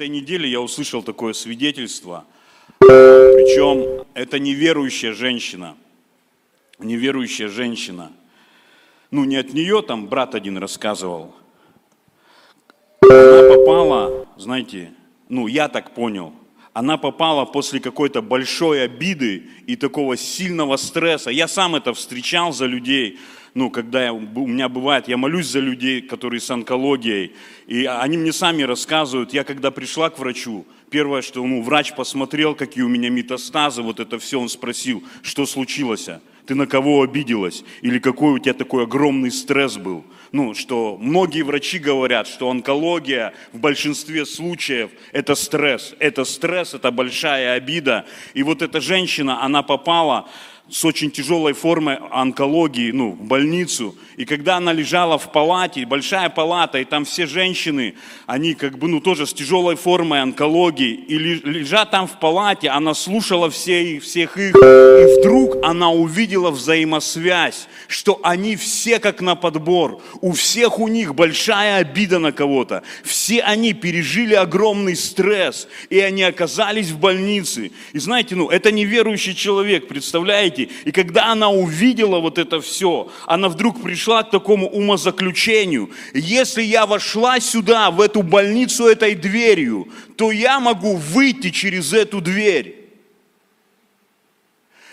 этой неделе я услышал такое свидетельство. Причем это неверующая женщина. Неверующая женщина. Ну, не от нее, там брат один рассказывал. Она попала, знаете, ну, я так понял, она попала после какой-то большой обиды и такого сильного стресса. Я сам это встречал за людей, ну, когда я, у меня бывает, я молюсь за людей, которые с онкологией, и они мне сами рассказывают, я когда пришла к врачу, первое, что ну, врач посмотрел, какие у меня метастазы, вот это все, он спросил, что случилось, ты на кого обиделась, или какой у тебя такой огромный стресс был. Ну, что многие врачи говорят, что онкология в большинстве случаев это стресс, это стресс, это большая обида. И вот эта женщина, она попала с очень тяжелой формой онкологии ну, в больницу. И когда она лежала в палате, большая палата, и там все женщины, они как бы ну, тоже с тяжелой формой онкологии, и лежа там в палате, она слушала все, всех их, и вдруг она увидела взаимосвязь, что они все как на подбор, у всех у них большая обида на кого-то, все они пережили огромный стресс, и они оказались в больнице. И знаете, ну, это неверующий человек, представляете? Знаете, и когда она увидела вот это все, она вдруг пришла к такому умозаключению, если я вошла сюда, в эту больницу этой дверью, то я могу выйти через эту дверь.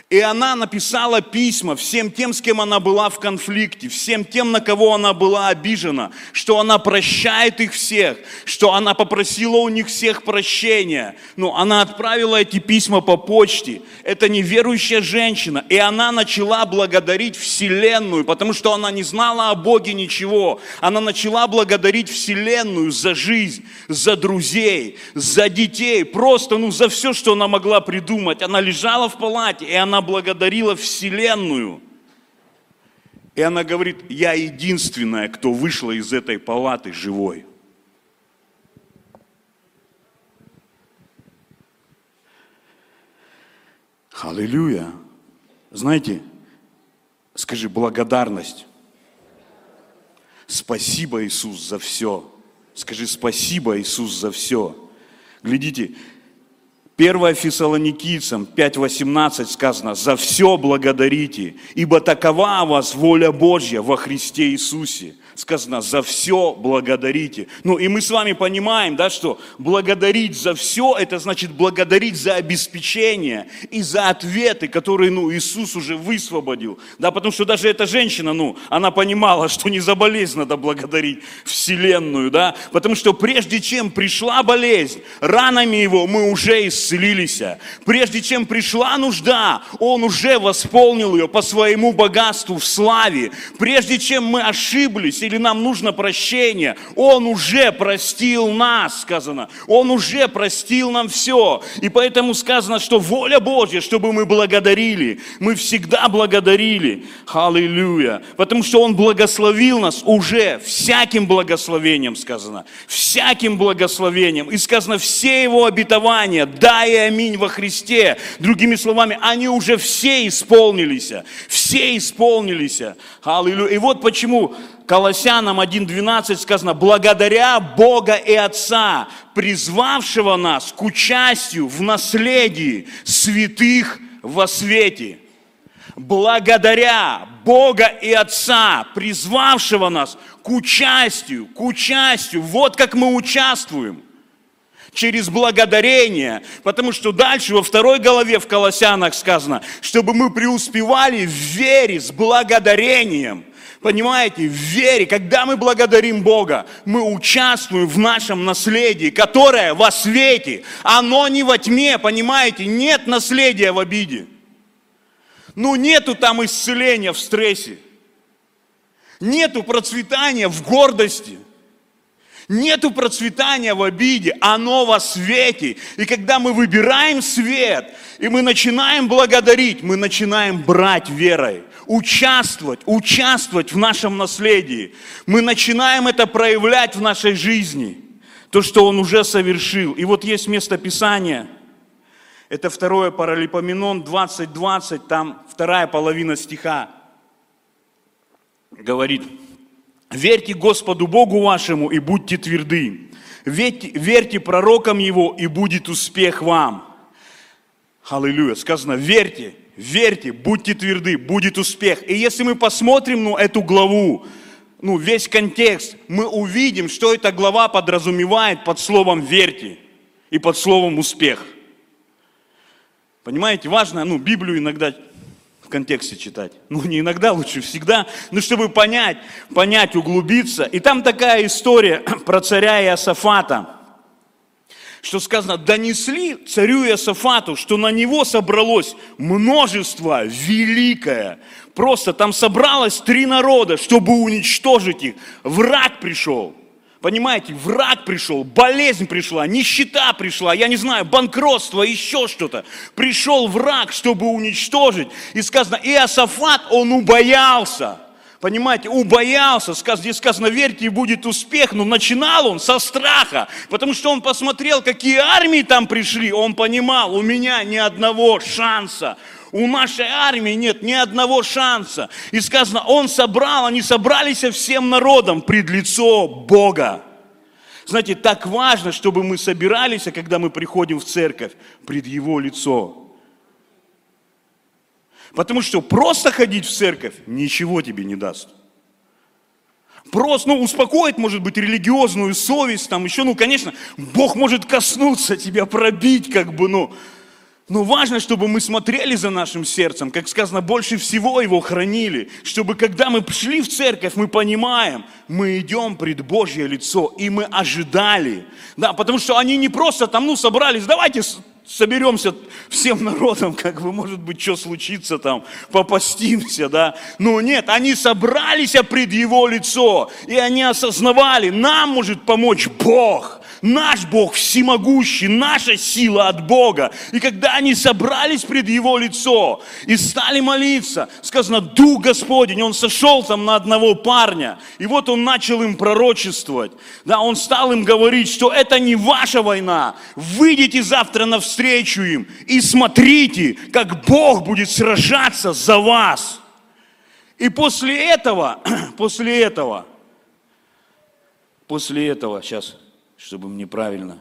И она написала письма всем тем, с кем она была в конфликте, всем тем, на кого она была обижена, что она прощает их всех, что она попросила у них всех прощения. Ну, она отправила эти письма по почте. Это неверующая женщина. И она начала благодарить Вселенную, потому что она не знала о Боге ничего. Она начала благодарить Вселенную за жизнь, за друзей, за детей, просто ну, за все, что она могла придумать. Она лежала в палате, и она она благодарила Вселенную. И она говорит, я единственная, кто вышла из этой палаты живой. Аллилуйя. Знаете, скажи благодарность. Спасибо, Иисус, за все. Скажи спасибо, Иисус, за все. Глядите, 1 Фессалоникийцам 5.18 сказано, «За все благодарите, ибо такова вас воля Божья во Христе Иисусе» сказано, за все благодарите. Ну и мы с вами понимаем, да, что благодарить за все, это значит благодарить за обеспечение и за ответы, которые, ну, Иисус уже высвободил. Да, потому что даже эта женщина, ну, она понимала, что не за болезнь надо благодарить Вселенную, да, потому что прежде чем пришла болезнь, ранами его мы уже исцелились. Прежде чем пришла нужда, он уже восполнил ее по своему богатству в славе. Прежде чем мы ошиблись или нам нужно прощение. Он уже простил нас, сказано. Он уже простил нам все. И поэтому сказано, что воля Божья, чтобы мы благодарили. Мы всегда благодарили. Аллилуйя. Потому что Он благословил нас уже всяким благословением, сказано. Всяким благословением. И сказано, все Его обетования, да и аминь во Христе. Другими словами, они уже все исполнились. Все исполнились. Аллилуйя. И вот почему Колоссянам 1.12 сказано, благодаря Бога и Отца, призвавшего нас к участию в наследии святых во свете. Благодаря Бога и Отца, призвавшего нас к участию, к участию. Вот как мы участвуем через благодарение, потому что дальше во второй голове в Колоссянах сказано, чтобы мы преуспевали в вере с благодарением – Понимаете, в вере, когда мы благодарим Бога, мы участвуем в нашем наследии, которое во свете, оно не во тьме, понимаете, нет наследия в обиде. Ну нету там исцеления в стрессе, нету процветания в гордости – Нету процветания в обиде, оно во свете. И когда мы выбираем свет, и мы начинаем благодарить, мы начинаем брать верой, участвовать, участвовать в нашем наследии. Мы начинаем это проявлять в нашей жизни, то, что Он уже совершил. И вот есть место Писания, это второе Паралипоменон 20.20, там вторая половина стиха говорит – Верьте Господу Богу вашему и будьте тверды. Верьте, верьте пророкам его, и будет успех вам. Аллилуйя. Сказано, верьте, верьте, будьте тверды, будет успех. И если мы посмотрим ну, эту главу, ну, весь контекст, мы увидим, что эта глава подразумевает под словом «верьте» и под словом «успех». Понимаете, важно, ну, Библию иногда в контексте читать. Ну, не иногда, лучше всегда, но чтобы понять, понять, углубиться. И там такая история про царя Иосафата, что сказано, донесли царю Иосафату, что на него собралось множество великое, Просто там собралось три народа, чтобы уничтожить их. Враг пришел. Понимаете, враг пришел, болезнь пришла, нищета пришла, я не знаю, банкротство, еще что-то. Пришел враг, чтобы уничтожить. И сказано, Иосафат, он убоялся. Понимаете, убоялся, здесь сказано, верьте, и будет успех, но начинал он со страха, потому что он посмотрел, какие армии там пришли, он понимал, у меня ни одного шанса, у нашей армии нет ни одного шанса. И сказано, он собрал, они собрались всем народом пред лицо Бога. Знаете, так важно, чтобы мы собирались, когда мы приходим в церковь, пред Его лицо. Потому что просто ходить в церковь ничего тебе не даст. Просто, ну, успокоить, может быть, религиозную совесть, там еще, ну, конечно, Бог может коснуться тебя, пробить, как бы, ну, но важно, чтобы мы смотрели за нашим сердцем, как сказано, больше всего его хранили, чтобы когда мы пришли в церковь, мы понимаем, мы идем пред Божье лицо, и мы ожидали. Да, потому что они не просто там, ну, собрались, давайте соберемся всем народом, как бы, может быть, что случится там, попастимся, да. Но нет, они собрались пред Его лицо, и они осознавали, нам может помочь Бог. Наш Бог всемогущий, наша сила от Бога. И когда они собрались пред Его лицо и стали молиться, сказано, Дух Господень, Он сошел там на одного парня. И вот Он начал им пророчествовать. Да, Он стал им говорить, что это не ваша война. Выйдите завтра навстречу им и смотрите, как Бог будет сражаться за вас. И после этого, после этого, после этого, сейчас чтобы мне правильно.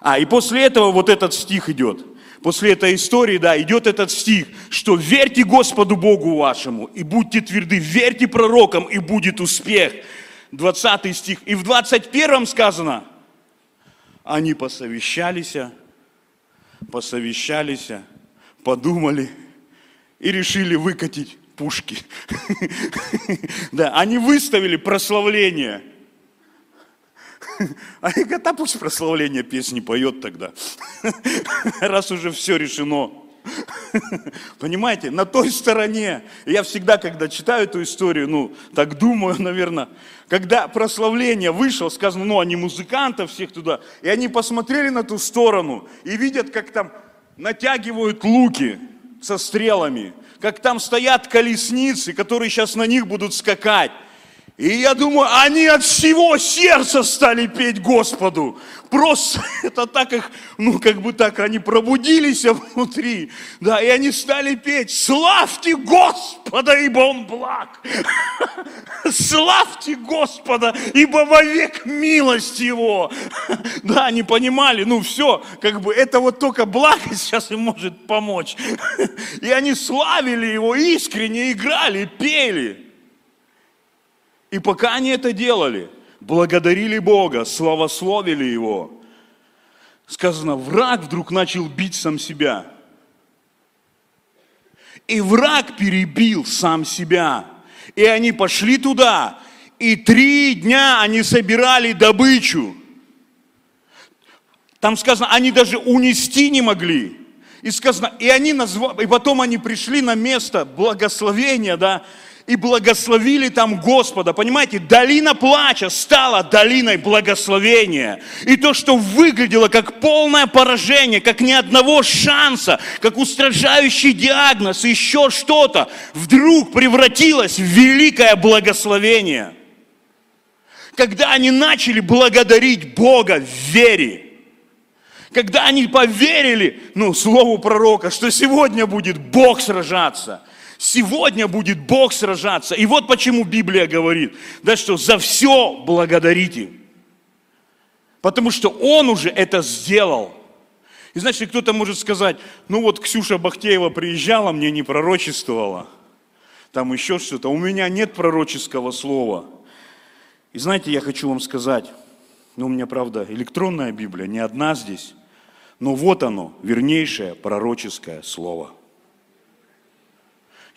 А, и после этого вот этот стих идет. После этой истории, да, идет этот стих, что верьте Господу Богу вашему и будьте тверды, верьте пророкам и будет успех. 20 стих. И в 21 сказано, они посовещались, посовещались, подумали и решили выкатить пушки. Да, они выставили прославление – а да пусть прославление песни поет тогда, раз уже все решено. Понимаете, на той стороне, я всегда, когда читаю эту историю, ну, так думаю, наверное, когда прославление вышло, сказано, ну, они музыкантов всех туда, и они посмотрели на ту сторону и видят, как там натягивают луки со стрелами, как там стоят колесницы, которые сейчас на них будут скакать. И я думаю, они от всего сердца стали петь Господу. Просто это так их, ну как бы так, они пробудились внутри. Да, и они стали петь, славьте Господа, ибо Он благ. Славьте Господа, ибо вовек милость Его. Да, они понимали, ну все, как бы это вот только благость сейчас им может помочь. И они славили Его искренне, играли, пели. И пока они это делали, благодарили Бога, славословили Его, сказано, враг вдруг начал бить сам себя. И враг перебил сам себя. И они пошли туда, и три дня они собирали добычу. Там сказано, они даже унести не могли. И сказано, и они назвали, и потом они пришли на место благословения, да, и благословили там Господа. Понимаете, долина плача стала долиной благословения. И то, что выглядело как полное поражение, как ни одного шанса, как устражающий диагноз, еще что-то, вдруг превратилось в великое благословение. Когда они начали благодарить Бога в вере, когда они поверили, ну, слову пророка, что сегодня будет Бог сражаться – Сегодня будет Бог сражаться. И вот почему Библия говорит, да что за все благодарите. Потому что Он уже это сделал. И значит, кто-то может сказать, ну вот Ксюша Бахтеева приезжала, мне не пророчествовала. Там еще что-то. У меня нет пророческого слова. И знаете, я хочу вам сказать, ну у меня, правда, электронная Библия, не одна здесь. Но вот оно, вернейшее пророческое слово.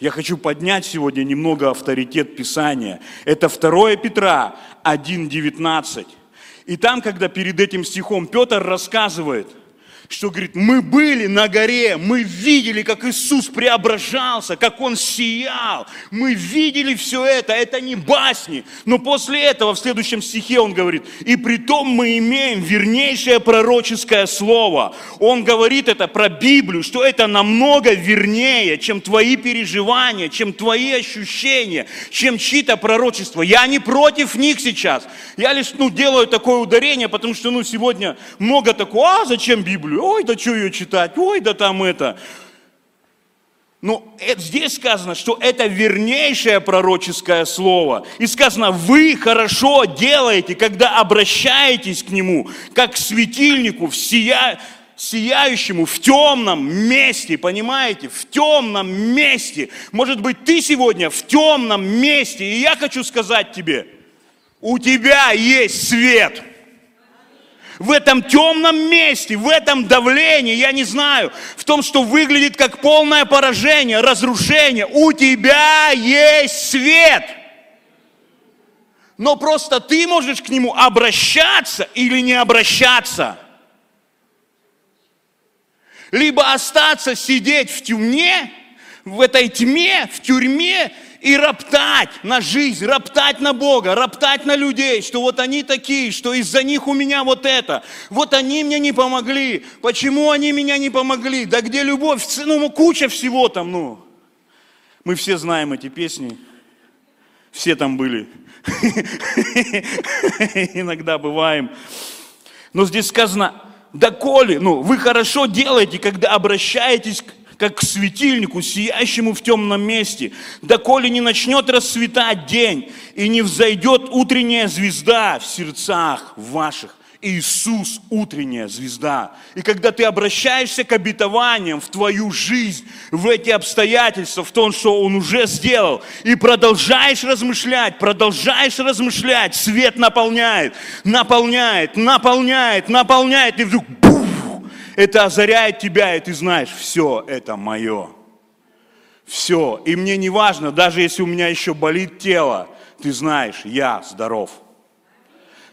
Я хочу поднять сегодня немного авторитет Писания. Это 2 Петра 1.19. И там, когда перед этим стихом Петр рассказывает – что говорит, мы были на горе, мы видели, как Иисус преображался, как Он сиял, мы видели все это, это не басни. Но после этого в следующем стихе он говорит, и при том мы имеем вернейшее пророческое слово. Он говорит это про Библию, что это намного вернее, чем твои переживания, чем твои ощущения, чем чьи-то пророчества. Я не против них сейчас. Я лишь ну, делаю такое ударение, потому что ну, сегодня много такого, а зачем Библию? Ой, да что ее читать, ой, да там это. Но это, здесь сказано, что это вернейшее пророческое слово. И сказано, вы хорошо делаете, когда обращаетесь к нему, как к светильнику, в сия, сияющему в темном месте, понимаете, в темном месте. Может быть, ты сегодня в темном месте, и я хочу сказать тебе, у тебя есть свет – в этом темном месте, в этом давлении, я не знаю, в том, что выглядит как полное поражение, разрушение, у тебя есть свет. Но просто ты можешь к нему обращаться или не обращаться. Либо остаться сидеть в тюрьме, в этой тьме, в тюрьме и роптать на жизнь, роптать на Бога, роптать на людей, что вот они такие, что из-за них у меня вот это, вот они мне не помогли, почему они меня не помогли, да где любовь, ну куча всего там, ну. Мы все знаем эти песни, все там были, иногда бываем. Но здесь сказано, доколе, ну, вы хорошо делаете, когда обращаетесь как к светильнику, сиящему в темном месте, доколе не начнет расцветать день и не взойдет утренняя звезда в сердцах ваших. Иисус – утренняя звезда. И когда ты обращаешься к обетованиям в твою жизнь, в эти обстоятельства, в том, что Он уже сделал, и продолжаешь размышлять, продолжаешь размышлять, свет наполняет, наполняет, наполняет, наполняет, и вдруг это озаряет тебя, и ты знаешь, все это мое. Все. И мне не важно, даже если у меня еще болит тело, ты знаешь, я здоров.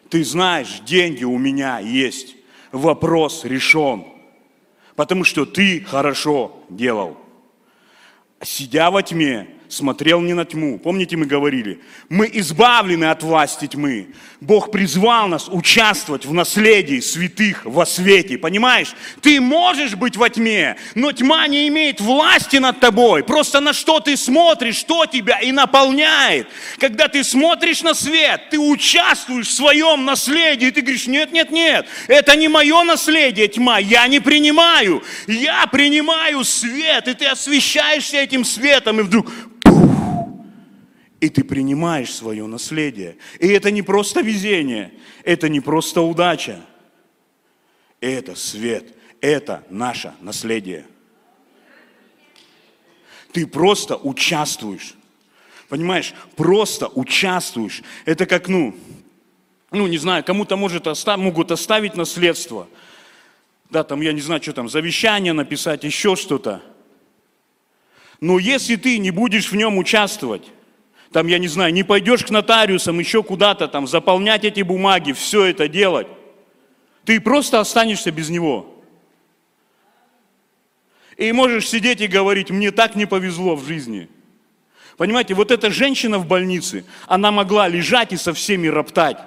Ты знаешь, деньги у меня есть. Вопрос решен. Потому что ты хорошо делал. Сидя во тьме, смотрел не на тьму. Помните, мы говорили, мы избавлены от власти тьмы. Бог призвал нас участвовать в наследии святых во свете. Понимаешь? Ты можешь быть во тьме, но тьма не имеет власти над тобой. Просто на что ты смотришь, что тебя и наполняет. Когда ты смотришь на свет, ты участвуешь в своем наследии. И ты говоришь, нет, нет, нет, это не мое наследие, тьма, я не принимаю. Я принимаю свет, и ты освещаешься этим светом, и вдруг и ты принимаешь свое наследие. И это не просто везение, это не просто удача. Это свет, это наше наследие. Ты просто участвуешь. Понимаешь, просто участвуешь. Это как, ну, ну, не знаю, кому-то может оста- могут оставить наследство. Да, там, я не знаю, что там, завещание написать, еще что-то. Но если ты не будешь в нем участвовать, там, я не знаю, не пойдешь к нотариусам, еще куда-то там, заполнять эти бумаги, все это делать, ты просто останешься без него. И можешь сидеть и говорить, мне так не повезло в жизни. Понимаете, вот эта женщина в больнице, она могла лежать и со всеми роптать.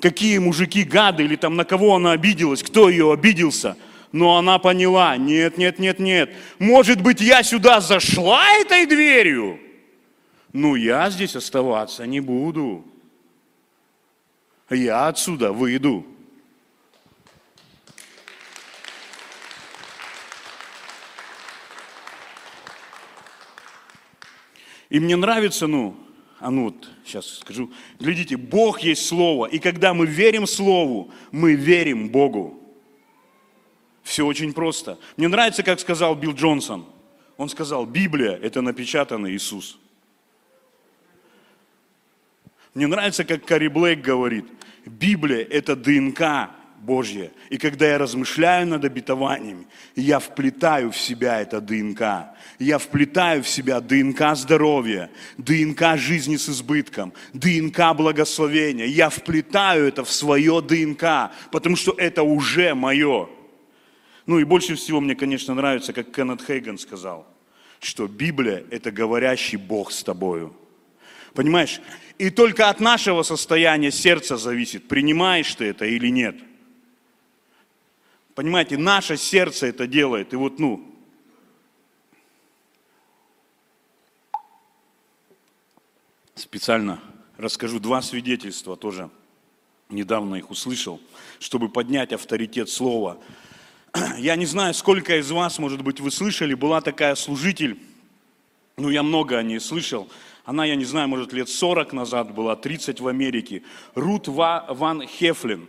Какие мужики гады, или там на кого она обиделась, кто ее обиделся. Но она поняла, нет, нет, нет, нет. Может быть, я сюда зашла этой дверью? Ну я здесь оставаться не буду. Я отсюда выйду. И мне нравится, ну, а ну вот, сейчас скажу, глядите, Бог есть Слово, и когда мы верим Слову, мы верим Богу. Все очень просто. Мне нравится, как сказал Билл Джонсон. Он сказал, Библия – это напечатанный Иисус. Мне нравится, как Кари Блейк говорит, Библия – это ДНК Божье. И когда я размышляю над обетованиями, я вплетаю в себя это ДНК. Я вплетаю в себя ДНК здоровья, ДНК жизни с избытком, ДНК благословения. Я вплетаю это в свое ДНК, потому что это уже мое. Ну и больше всего мне, конечно, нравится, как Кеннет Хейган сказал, что Библия – это говорящий Бог с тобою. Понимаешь? И только от нашего состояния сердца зависит, принимаешь ты это или нет. Понимаете, наше сердце это делает. И вот, ну, специально расскажу два свидетельства тоже. Недавно их услышал, чтобы поднять авторитет слова. Я не знаю, сколько из вас, может быть, вы слышали, была такая служитель, ну, я много о ней слышал. Она, я не знаю, может, лет 40 назад была, 30 в Америке. Рут Ван Хефлин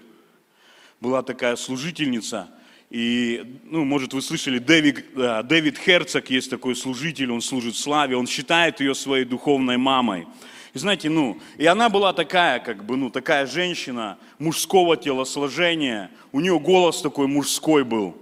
была такая служительница. И, ну, может, вы слышали, Дэвид, да, Дэвид Херцог есть такой служитель, он служит славе, он считает ее своей духовной мамой. И знаете, ну, и она была такая, как бы, ну, такая женщина мужского телосложения, у нее голос такой мужской был.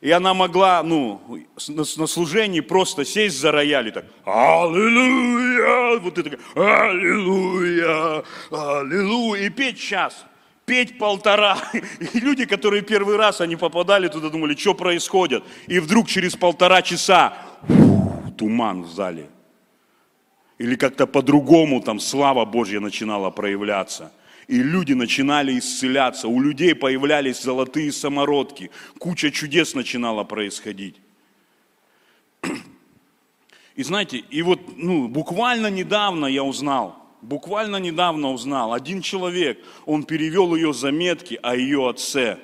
И она могла, ну, на, служении просто сесть за рояль и так, аллилуйя, вот это, аллилуйя, аллилуйя, и петь час петь полтора. И люди, которые первый раз, они попадали туда, думали, что происходит. И вдруг через полтора часа туман в зале. Или как-то по-другому там слава Божья начинала проявляться. И люди начинали исцеляться, у людей появлялись золотые самородки, куча чудес начинала происходить. И знаете, и вот ну, буквально недавно я узнал, буквально недавно узнал, один человек, он перевел ее заметки о ее отце,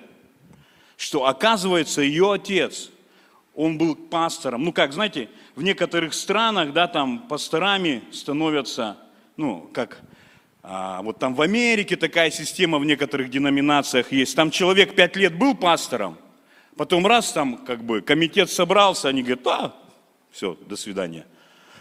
что оказывается ее отец, он был пастором. Ну как, знаете, в некоторых странах, да, там пасторами становятся, ну как, а, вот там в Америке такая система в некоторых деноминациях есть. Там человек пять лет был пастором, потом раз там как бы комитет собрался, они говорят, а, все, до свидания.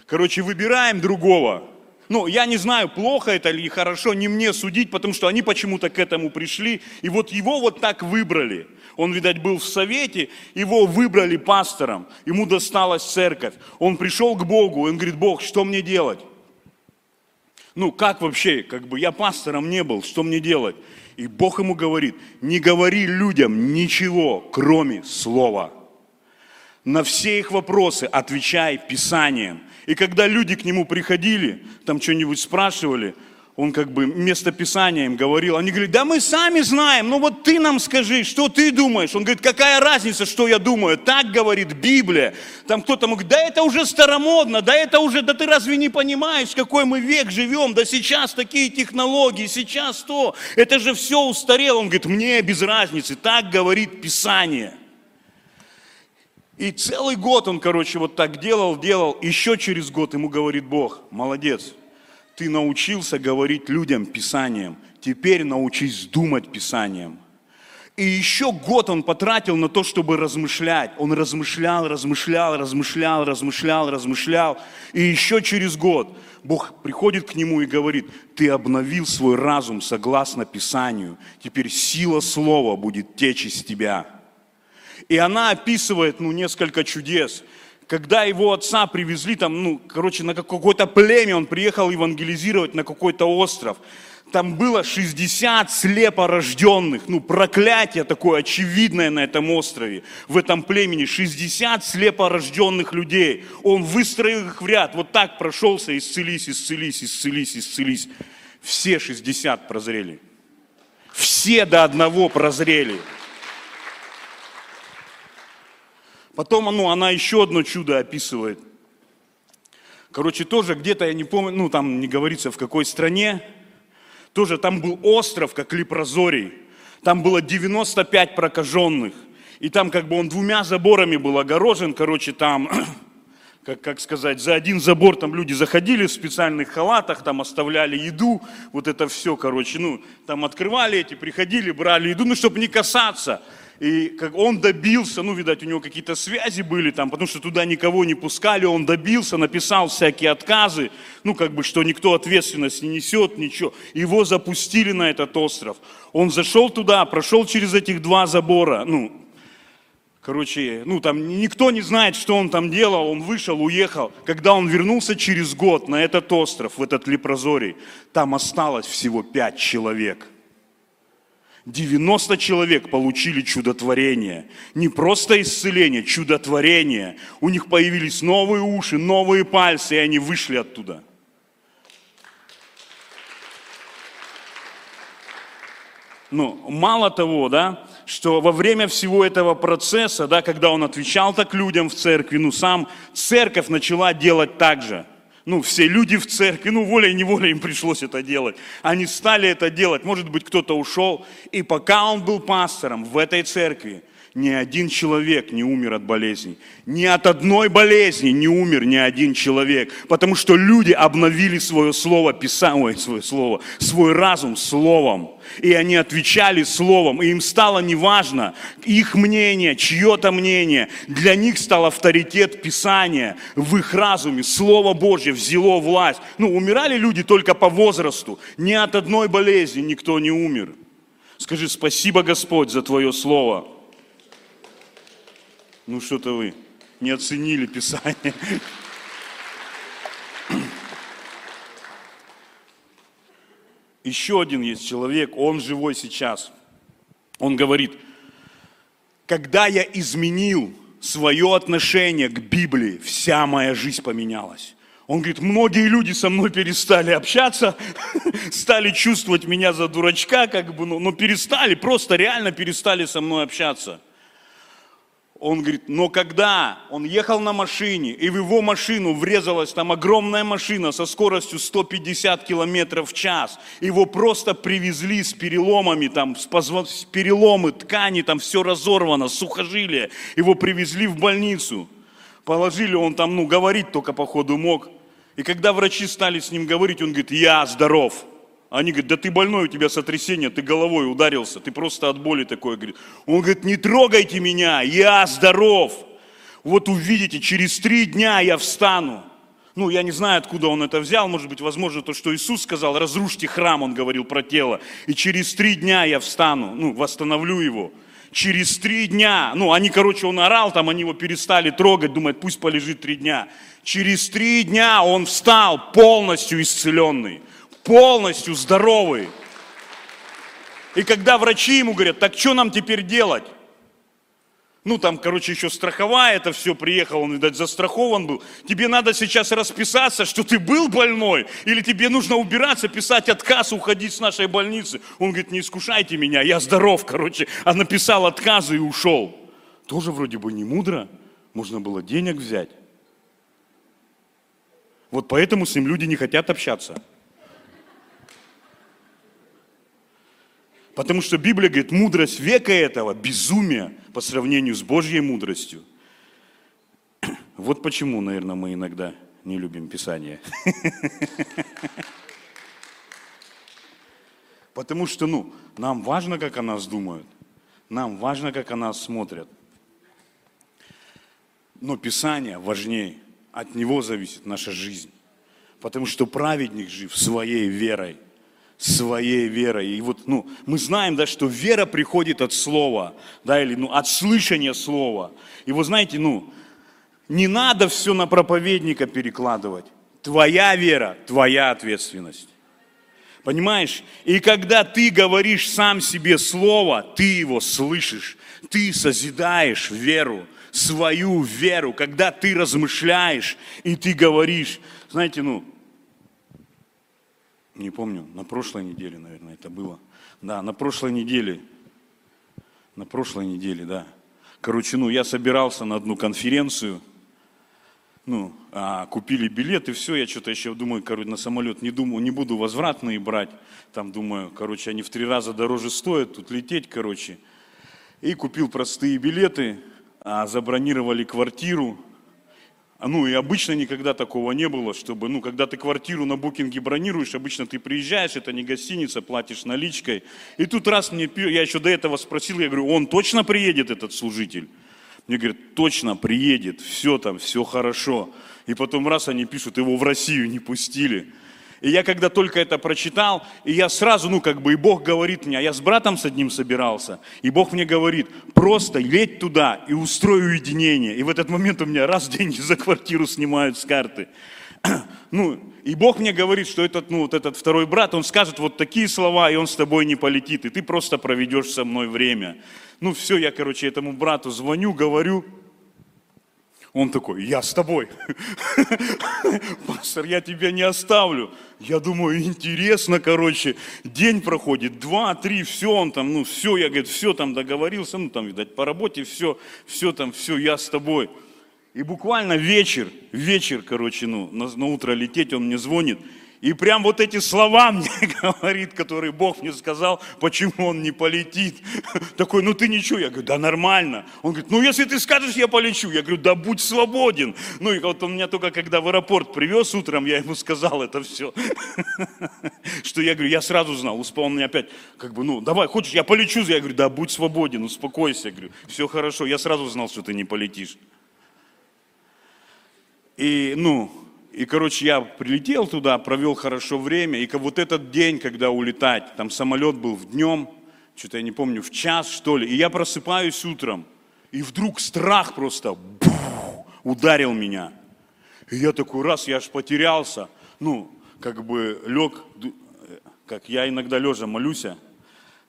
Короче, выбираем другого. Ну, я не знаю, плохо это или хорошо, не мне судить, потому что они почему-то к этому пришли. И вот его вот так выбрали. Он, видать, был в совете, его выбрали пастором, ему досталась церковь. Он пришел к Богу, он говорит, Бог, что мне делать? Ну, как вообще, как бы я пастором не был, что мне делать? И Бог ему говорит, не говори людям ничего, кроме слова. На все их вопросы отвечай Писанием. И когда люди к нему приходили, там что-нибудь спрашивали, он как бы место Писания им говорил. Они говорят, да мы сами знаем, ну вот ты нам скажи, что ты думаешь? Он говорит, какая разница, что я думаю? Так говорит Библия. Там кто-то говорит, да это уже старомодно, да это уже, да ты разве не понимаешь, какой мы век живем? Да сейчас такие технологии, сейчас то. Это же все устарело. Он говорит, мне без разницы, так говорит Писание. И целый год он, короче, вот так делал, делал. Еще через год ему говорит Бог, молодец, ты научился говорить людям Писанием, теперь научись думать Писанием. И еще год он потратил на то, чтобы размышлять. Он размышлял, размышлял, размышлял, размышлял, размышлял. И еще через год Бог приходит к нему и говорит, ты обновил свой разум согласно Писанию. Теперь сила слова будет течь из тебя. И она описывает, ну, несколько чудес когда его отца привезли там, ну, короче, на какое-то племя, он приехал евангелизировать на какой-то остров. Там было 60 слепорожденных, ну, проклятие такое очевидное на этом острове, в этом племени, 60 слепорожденных людей. Он выстроил их в ряд, вот так прошелся, исцелись, исцелись, исцелись, исцелись. Все 60 прозрели. Все до одного прозрели. Потом ну, она еще одно чудо описывает. Короче, тоже где-то, я не помню, ну там не говорится в какой стране, тоже там был остров, как Лепрозорий. Там было 95 прокаженных. И там как бы он двумя заборами был огорожен, короче, там как, как сказать, за один забор там люди заходили в специальных халатах, там оставляли еду, вот это все, короче, ну, там открывали эти, приходили, брали еду, ну, чтобы не касаться. И как он добился, ну, видать, у него какие-то связи были там, потому что туда никого не пускали, он добился, написал всякие отказы, ну, как бы, что никто ответственность не несет, ничего. Его запустили на этот остров. Он зашел туда, прошел через этих два забора, ну, Короче, ну там никто не знает, что он там делал, он вышел, уехал. Когда он вернулся через год на этот остров, в этот Лепрозорий, там осталось всего пять человек. 90 человек получили чудотворение. Не просто исцеление, чудотворение. У них появились новые уши, новые пальцы, и они вышли оттуда. Ну, мало того, да, что во время всего этого процесса, да, когда он отвечал так людям в церкви, ну, сам церковь начала делать так же. Ну, все люди в церкви, ну, волей-неволей им пришлось это делать. Они стали это делать. Может быть, кто-то ушел. И пока он был пастором в этой церкви, ни один человек не умер от болезней. Ни от одной болезни не умер ни один человек. Потому что люди обновили свое слово, писание, свое слово, свой разум словом. И они отвечали словом, и им стало неважно их мнение, чье-то мнение. Для них стал авторитет Писания в их разуме. Слово Божье взяло власть. Ну, умирали люди только по возрасту. Ни от одной болезни никто не умер. Скажи спасибо, Господь, за Твое Слово. Ну что-то вы не оценили Писание. Еще один есть человек, он живой сейчас. Он говорит, когда я изменил свое отношение к Библии, вся моя жизнь поменялась. Он говорит, многие люди со мной перестали общаться, стали чувствовать меня за дурачка, как бы, но, но перестали, просто реально перестали со мной общаться он говорит, но когда он ехал на машине, и в его машину врезалась там огромная машина со скоростью 150 километров в час, его просто привезли с переломами, там, с, позв... с переломы ткани, там все разорвано, сухожилие, его привезли в больницу, положили, он там, ну, говорить только по ходу мог. И когда врачи стали с ним говорить, он говорит, я здоров. Они говорят, да ты больной, у тебя сотрясение, ты головой ударился, ты просто от боли такой. Говорит. Он говорит, не трогайте меня, я здоров. Вот увидите, через три дня я встану. Ну, я не знаю, откуда он это взял, может быть, возможно, то, что Иисус сказал, разрушьте храм, он говорил про тело, и через три дня я встану, ну, восстановлю его. Через три дня, ну, они, короче, он орал, там они его перестали трогать, думают, пусть полежит три дня. Через три дня он встал полностью исцеленный полностью здоровый. И когда врачи ему говорят, так что нам теперь делать? Ну, там, короче, еще страховая это все приехал, он, видать, застрахован был. Тебе надо сейчас расписаться, что ты был больной, или тебе нужно убираться, писать отказ, уходить с нашей больницы. Он говорит, не искушайте меня, я здоров, короче. А написал отказы и ушел. Тоже вроде бы не мудро, можно было денег взять. Вот поэтому с ним люди не хотят общаться. Потому что Библия говорит, мудрость века этого – безумие по сравнению с Божьей мудростью. Вот почему, наверное, мы иногда не любим Писание. Потому что, ну, нам важно, как о нас думают. Нам важно, как о нас смотрят. Но Писание важнее. От него зависит наша жизнь. Потому что праведник жив своей верой – своей верой. И вот, ну, мы знаем, да, что вера приходит от слова, да, или, ну, от слышания слова. И вы знаете, ну, не надо все на проповедника перекладывать. Твоя вера, твоя ответственность. Понимаешь? И когда ты говоришь сам себе слово, ты его слышишь, ты созидаешь веру, свою веру, когда ты размышляешь и ты говоришь, знаете, ну, не помню, на прошлой неделе, наверное, это было. Да, на прошлой неделе, на прошлой неделе, да. Короче, ну, я собирался на одну конференцию, ну, а, купили билеты, все, я что-то еще думаю, короче, на самолет не думаю, не буду возвратные брать, там думаю, короче, они в три раза дороже стоят, тут лететь, короче. И купил простые билеты, а, забронировали квартиру, ну и обычно никогда такого не было, чтобы, ну, когда ты квартиру на букинге бронируешь, обычно ты приезжаешь, это не гостиница, платишь наличкой. И тут раз мне, я еще до этого спросил, я говорю, он точно приедет, этот служитель? Мне говорят, точно приедет, все там, все хорошо. И потом раз они пишут, его в Россию не пустили. И я когда только это прочитал, и я сразу, ну как бы, и Бог говорит мне, а я с братом с одним собирался, и Бог мне говорит, просто ледь туда и устрой уединение. И в этот момент у меня раз деньги за квартиру снимают с карты. Ну, и Бог мне говорит, что этот, ну, вот этот второй брат, он скажет вот такие слова, и он с тобой не полетит, и ты просто проведешь со мной время. Ну все, я, короче, этому брату звоню, говорю, он такой, я с тобой. Пастор, я тебя не оставлю. Я думаю, интересно, короче, день проходит, два, три, все, он там, ну все, я, говорит, все там договорился, ну там, видать, по работе, все, все там, все, я с тобой. И буквально вечер, вечер, короче, ну, на, на утро лететь, он мне звонит, и прям вот эти слова мне говорит, которые Бог мне сказал, почему он не полетит. Такой, ну ты ничего. Я говорю, да нормально. Он говорит, ну если ты скажешь, я полечу. Я говорю, да будь свободен. Ну и вот он меня только когда в аэропорт привез утром, я ему сказал это все. Что я говорю, я сразу знал. Он мне опять, как бы, ну давай, хочешь, я полечу. Я говорю, да будь свободен, успокойся. Я говорю, все хорошо. Я сразу знал, что ты не полетишь. И, ну, и, короче, я прилетел туда, провел хорошо время, и вот этот день, когда улетать, там самолет был в днем, что-то я не помню, в час, что ли, и я просыпаюсь утром, и вдруг страх просто бух, ударил меня. И я такой раз, я аж потерялся, ну, как бы лег, как я иногда лежа молюсь,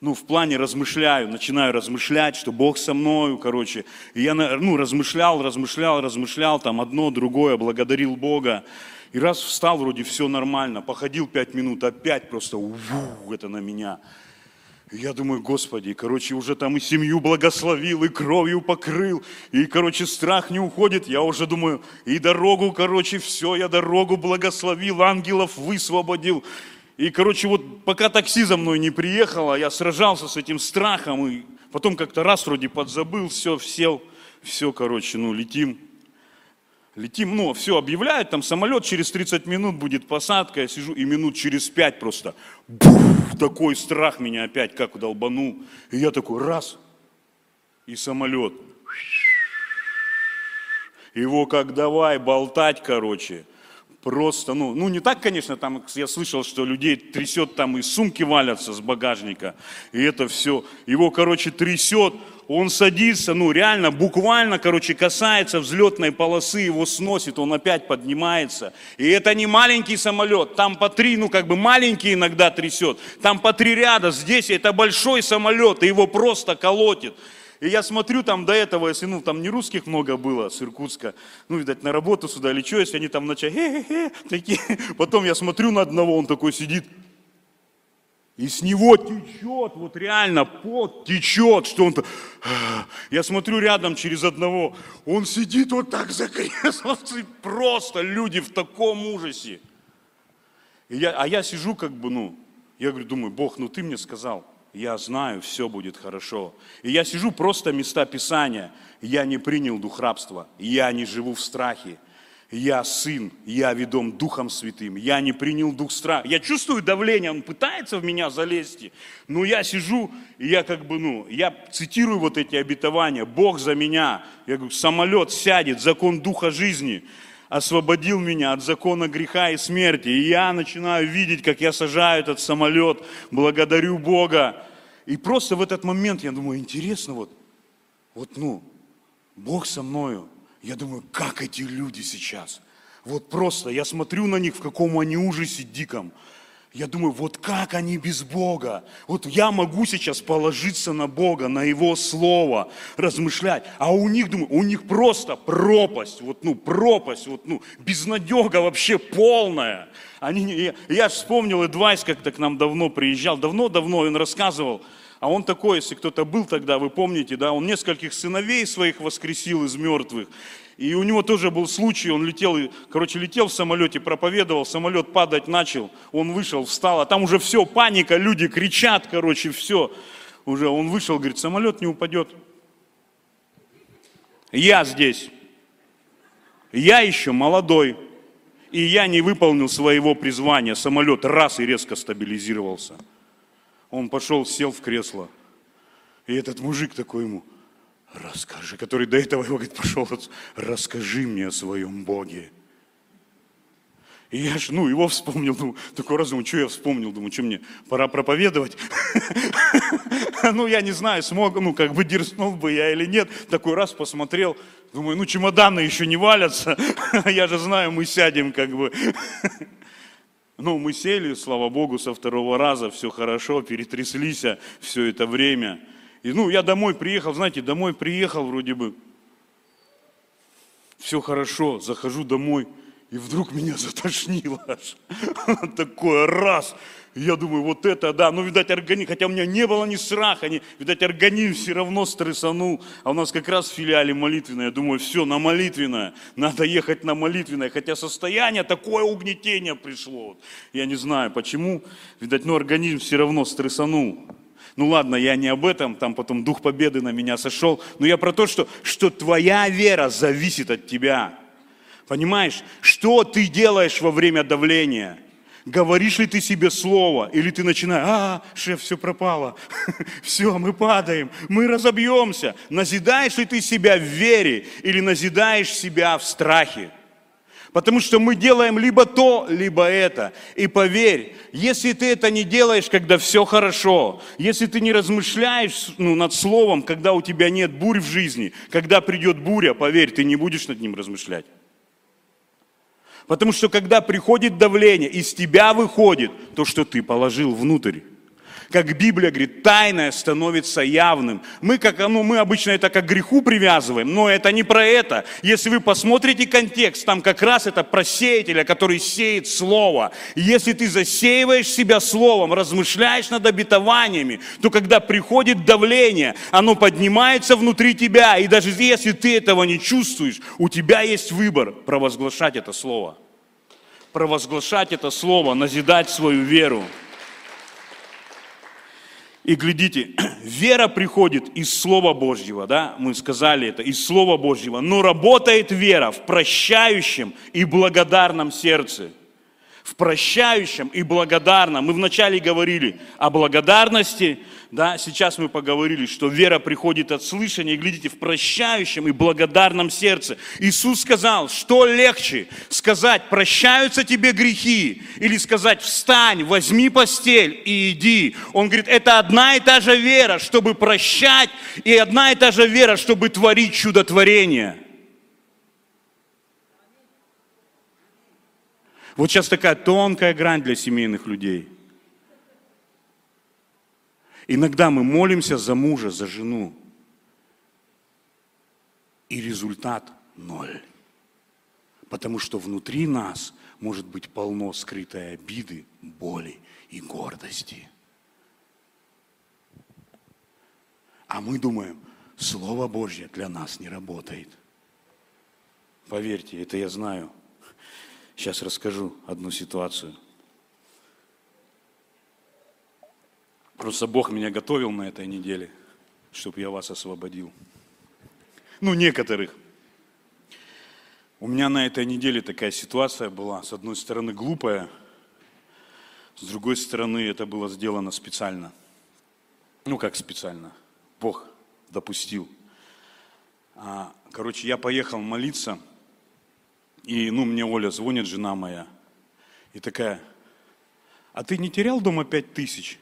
ну, в плане размышляю, начинаю размышлять, что Бог со мною, короче. И я, ну, размышлял, размышлял, размышлял, там одно, другое, благодарил Бога. И раз встал, вроде все нормально, походил пять минут, опять просто у, это на меня. И я думаю, Господи, короче, уже там и семью благословил, и кровью покрыл, и, короче, страх не уходит. Я уже думаю, и дорогу, короче, все, я дорогу благословил, ангелов высвободил. И, короче, вот пока такси за мной не приехало, я сражался с этим страхом, и потом как-то раз вроде подзабыл, все, сел, все, короче, ну, летим. Летим, ну, все, объявляют, там самолет через 30 минут будет посадка, я сижу, и минут через 5 просто, бух, такой страх меня опять как долбанул. И я такой, раз, и самолет. Его как давай болтать, короче просто, ну, ну не так, конечно, там я слышал, что людей трясет, там и сумки валятся с багажника, и это все, его, короче, трясет, он садится, ну реально, буквально, короче, касается взлетной полосы, его сносит, он опять поднимается. И это не маленький самолет, там по три, ну как бы маленький иногда трясет, там по три ряда, здесь это большой самолет, и его просто колотит. И я смотрю там до этого, если, ну, там не русских много было с Иркутска, ну, видать, на работу сюда или что, если они там начали, хе-хе-хе, такие. Потом я смотрю на одного, он такой сидит, и с него течет, вот реально пот течет, что он-то... Я смотрю рядом через одного, он сидит вот так за креслом, просто люди в таком ужасе. И я, а я сижу как бы, ну, я говорю, думаю, Бог, ну ты мне сказал, я знаю, все будет хорошо. И я сижу просто места Писания. Я не принял дух рабства, я не живу в страхе. Я сын, я ведом Духом Святым, я не принял дух страха. Я чувствую давление, он пытается в меня залезть, но я сижу, и я как бы, ну, я цитирую вот эти обетования, Бог за меня. Я говорю, самолет сядет, закон Духа жизни освободил меня от закона греха и смерти. И я начинаю видеть, как я сажаю этот самолет, благодарю Бога. И просто в этот момент я думаю, интересно, вот, вот ну, Бог со мною. Я думаю, как эти люди сейчас. Вот просто я смотрю на них, в каком они ужасе диком. Я думаю, вот как они без Бога? Вот я могу сейчас положиться на Бога, на Его Слово, размышлять. А у них, думаю, у них просто пропасть, вот, ну, пропасть, вот, ну, безнадега вообще полная. Они, я, я вспомнил Эдвайс, как-то к нам давно приезжал, давно-давно он рассказывал, а он такой, если кто-то был тогда, вы помните, да, он нескольких сыновей своих воскресил из мертвых. И у него тоже был случай, он летел, короче, летел в самолете, проповедовал, самолет падать начал, он вышел, встал, а там уже все, паника, люди кричат, короче, все. Уже он вышел, говорит, самолет не упадет. Я здесь. Я еще молодой, и я не выполнил своего призвания. Самолет раз и резко стабилизировался. Он пошел, сел в кресло. И этот мужик такой ему, расскажи, который до этого его говорит, пошел, расскажи мне о своем Боге. И я же, ну, его вспомнил, думаю, такой раз думаю, что я вспомнил, думаю, что мне, пора проповедовать. Ну, я не знаю, смог, ну, как бы дерзнул бы я или нет. Такой раз посмотрел, думаю, ну, чемоданы еще не валятся. Я же знаю, мы сядем, как бы. Ну, мы сели, слава Богу, со второго раза, все хорошо, перетряслись все это время. И, ну, я домой приехал, знаете, домой приехал вроде бы, все хорошо, захожу домой – и вдруг меня затошнило. Такое раз. Я думаю, вот это да. Ну, видать, организм, хотя у меня не было ни страха, ни, видать, организм все равно стрессанул. А у нас как раз в филиале молитвенное. Я думаю, все, на молитвенное. Надо ехать на молитвенное. Хотя состояние, такое угнетение пришло. Я не знаю, почему. Видать, ну, организм все равно стрессанул. Ну ладно, я не об этом, там потом Дух Победы на меня сошел, но я про то, что, что твоя вера зависит от тебя. Понимаешь, что ты делаешь во время давления? Говоришь ли ты себе слово, или ты начинаешь, а, шеф, все пропало, все, мы падаем, мы разобьемся. Назидаешь ли ты себя в вере, или назидаешь себя в страхе? Потому что мы делаем либо то, либо это. И поверь, если ты это не делаешь, когда все хорошо, если ты не размышляешь ну, над словом, когда у тебя нет бурь в жизни, когда придет буря, поверь, ты не будешь над ним размышлять. Потому что когда приходит давление, из тебя выходит то, что ты положил внутрь. Как Библия говорит, тайное становится явным. Мы, как, ну, мы обычно это как греху привязываем, но это не про это. Если вы посмотрите контекст, там как раз это про сеятеля, который сеет слово. Если ты засеиваешь себя словом, размышляешь над обетованиями, то когда приходит давление, оно поднимается внутри тебя. И даже если ты этого не чувствуешь, у тебя есть выбор провозглашать это слово провозглашать это слово, назидать свою веру. И глядите, вера приходит из Слова Божьего, да, мы сказали это, из Слова Божьего, но работает вера в прощающем и благодарном сердце. В прощающем и благодарном. Мы вначале говорили о благодарности, да, сейчас мы поговорили, что вера приходит от слышания, и глядите, в прощающем и благодарном сердце. Иисус сказал, что легче сказать, прощаются тебе грехи, или сказать, встань, возьми постель и иди. Он говорит, это одна и та же вера, чтобы прощать, и одна и та же вера, чтобы творить чудотворение. Вот сейчас такая тонкая грань для семейных людей – Иногда мы молимся за мужа, за жену, и результат ноль. Потому что внутри нас может быть полно скрытой обиды, боли и гордости. А мы думаем, Слово Божье для нас не работает. Поверьте, это я знаю. Сейчас расскажу одну ситуацию. Просто Бог меня готовил на этой неделе, чтобы я вас освободил. Ну, некоторых. У меня на этой неделе такая ситуация была. С одной стороны, глупая, с другой стороны, это было сделано специально. Ну, как специально? Бог допустил. А, короче, я поехал молиться, и, ну, мне Оля звонит, жена моя, и такая, а ты не терял дома пять тысяч?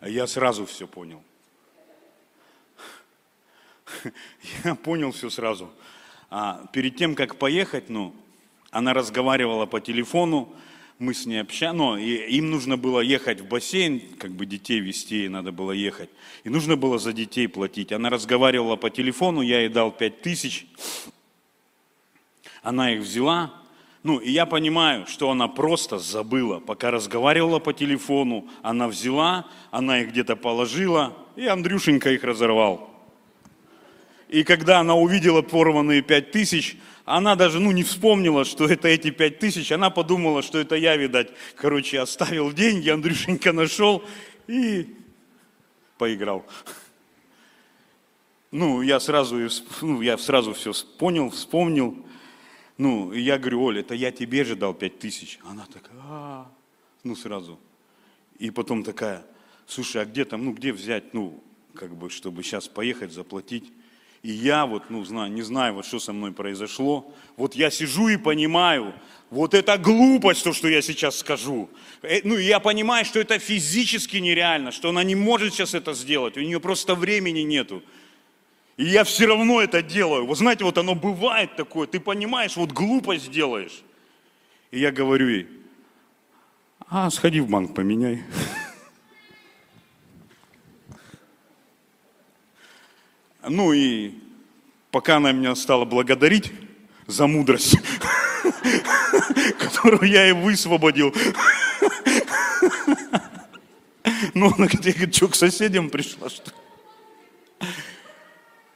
А я сразу все понял. Я понял все сразу. А перед тем, как поехать, ну, она разговаривала по телефону, мы с ней общались, и им нужно было ехать в бассейн, как бы детей вести, надо было ехать. И нужно было за детей платить. Она разговаривала по телефону, я ей дал пять тысяч. Она их взяла, ну, и я понимаю, что она просто забыла. Пока разговаривала по телефону, она взяла, она их где-то положила, и Андрюшенька их разорвал. И когда она увидела порванные пять тысяч, она даже ну, не вспомнила, что это эти пять тысяч. Она подумала, что это я, видать, короче, оставил деньги, Андрюшенька нашел и поиграл. ну, я сразу, ну, я сразу все понял, вспомнил. Ну, и я говорю, Оля, это я тебе же дал пять тысяч. Она такая, а, ну, сразу. И потом такая, слушай, а где там, ну, где взять, ну, как бы, чтобы сейчас поехать, заплатить. И я вот, ну, знаю, не знаю, вот что со мной произошло. Вот я сижу и понимаю, вот это глупость, то, что я сейчас скажу. Э, ну, я понимаю, что это физически нереально, что она не может сейчас это сделать, у нее просто времени нету. И я все равно это делаю. Вы знаете, вот оно бывает такое, ты понимаешь, вот глупость делаешь. И я говорю ей, а, сходи в банк, поменяй. Ну и пока она меня стала благодарить за мудрость, которую я ей высвободил. Ну, она говорит, что, к соседям пришла, что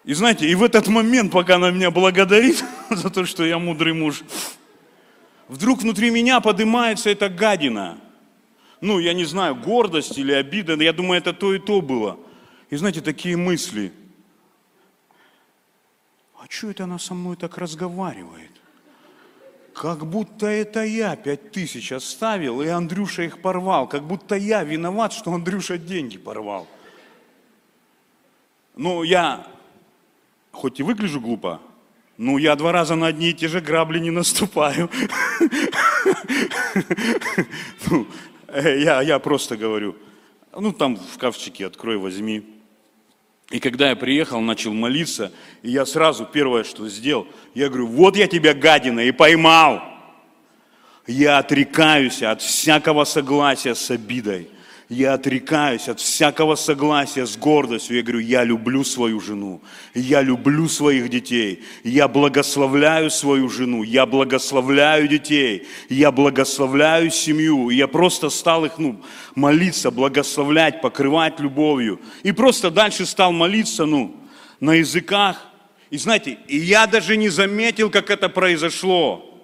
И знаете, и в этот момент, пока она меня благодарит за то, что я мудрый муж, вдруг внутри меня поднимается эта гадина. Ну, я не знаю, гордость или обида, я думаю, это то и то было. И знаете, такие мысли. А что это она со мной так разговаривает? Как будто это я пять тысяч оставил, и Андрюша их порвал. Как будто я виноват, что Андрюша деньги порвал. Ну, я хоть и выгляжу глупо, но я два раза на одни и те же грабли не наступаю. Ну, э, я, я просто говорю, ну там в кавчике открой, возьми. И когда я приехал, начал молиться, и я сразу первое, что сделал, я говорю, вот я тебя, гадина, и поймал. Я отрекаюсь от всякого согласия с обидой. Я отрекаюсь от всякого согласия с гордостью. Я говорю, я люблю свою жену, я люблю своих детей, я благословляю свою жену, я благословляю детей, я благословляю семью. И я просто стал их ну, молиться, благословлять, покрывать любовью. И просто дальше стал молиться ну, на языках. И знаете, и я даже не заметил, как это произошло.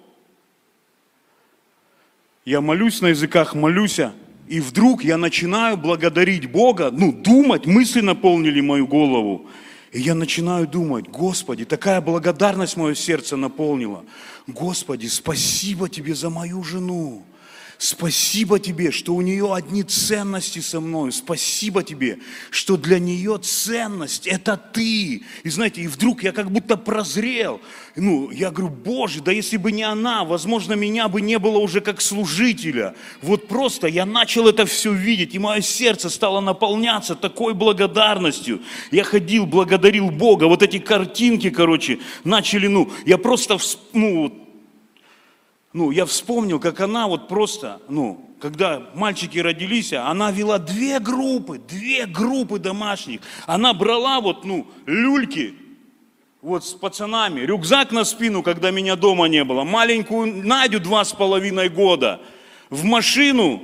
Я молюсь на языках, молюсь, и вдруг я начинаю благодарить Бога, ну, думать, мысли наполнили мою голову. И я начинаю думать, Господи, такая благодарность мое сердце наполнила. Господи, спасибо Тебе за мою жену. Спасибо тебе, что у нее одни ценности со мной. Спасибо тебе, что для нее ценность – это ты. И знаете, и вдруг я как будто прозрел. Ну, я говорю, Боже, да если бы не она, возможно, меня бы не было уже как служителя. Вот просто я начал это все видеть, и мое сердце стало наполняться такой благодарностью. Я ходил, благодарил Бога. Вот эти картинки, короче, начали, ну, я просто, ну, ну, я вспомнил, как она вот просто, ну, когда мальчики родились, она вела две группы, две группы домашних. Она брала вот, ну, люльки, вот с пацанами, рюкзак на спину, когда меня дома не было, маленькую Надю два с половиной года, в машину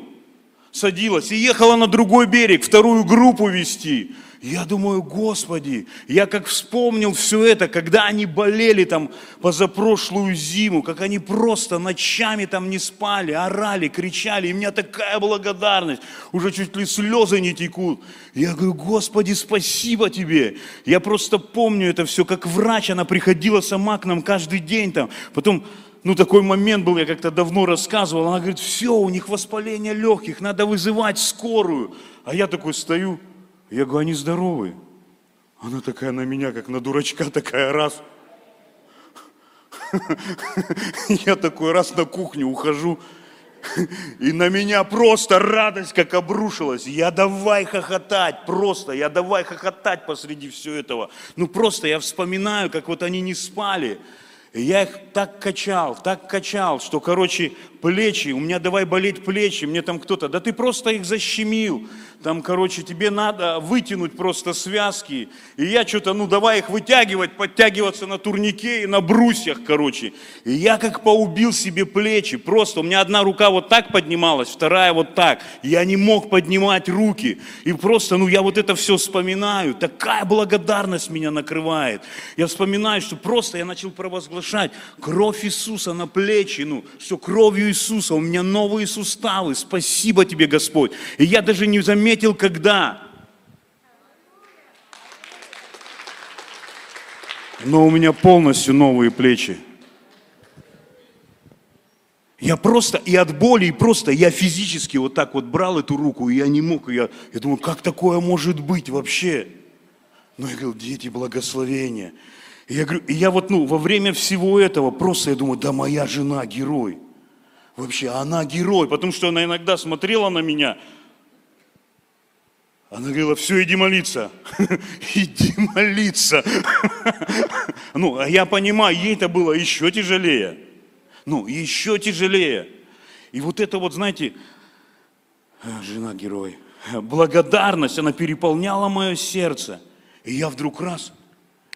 садилась и ехала на другой берег, вторую группу вести. Я думаю, Господи, я как вспомнил все это, когда они болели там позапрошлую зиму, как они просто ночами там не спали, орали, кричали, и у меня такая благодарность, уже чуть ли слезы не текут. Я говорю, Господи, спасибо Тебе. Я просто помню это все, как врач, она приходила сама к нам каждый день там, потом ну, такой момент был, я как-то давно рассказывал, она говорит, все, у них воспаление легких, надо вызывать скорую. А я такой стою, я говорю, они здоровы. Она такая на меня, как на дурачка, такая раз. Я такой раз на кухню ухожу, и на меня просто радость как обрушилась. Я давай хохотать, просто, я давай хохотать посреди всего этого. Ну просто я вспоминаю, как вот они не спали. И я их так качал, так качал, что, короче, плечи, у меня давай болеть плечи, мне там кто-то, да ты просто их защемил, там, короче, тебе надо вытянуть просто связки. И я что-то, ну, давай их вытягивать, подтягиваться на турнике и на брусьях, короче. И я как поубил себе плечи, просто у меня одна рука вот так поднималась, вторая вот так. Я не мог поднимать руки. И просто, ну, я вот это все вспоминаю. Такая благодарность меня накрывает. Я вспоминаю, что просто я начал провозглашать кровь Иисуса на плечи, ну, что кровью Иисуса у меня новые суставы. Спасибо тебе, Господь. И я даже не заметил, когда. но у меня полностью новые плечи. Я просто и от боли, и просто я физически вот так вот брал эту руку, и я не мог, и я, я думаю, как такое может быть вообще? Но я говорю, дети, благословения. И я говорю, и я вот, ну, во время всего этого просто я думаю, да моя жена герой. Вообще, она герой, потому что она иногда смотрела на меня, она говорила, все, иди молиться. Иди молиться. Ну, а я понимаю, ей это было еще тяжелее. Ну, еще тяжелее. И вот это вот, знаете, жена герой, благодарность, она переполняла мое сердце. И я вдруг раз,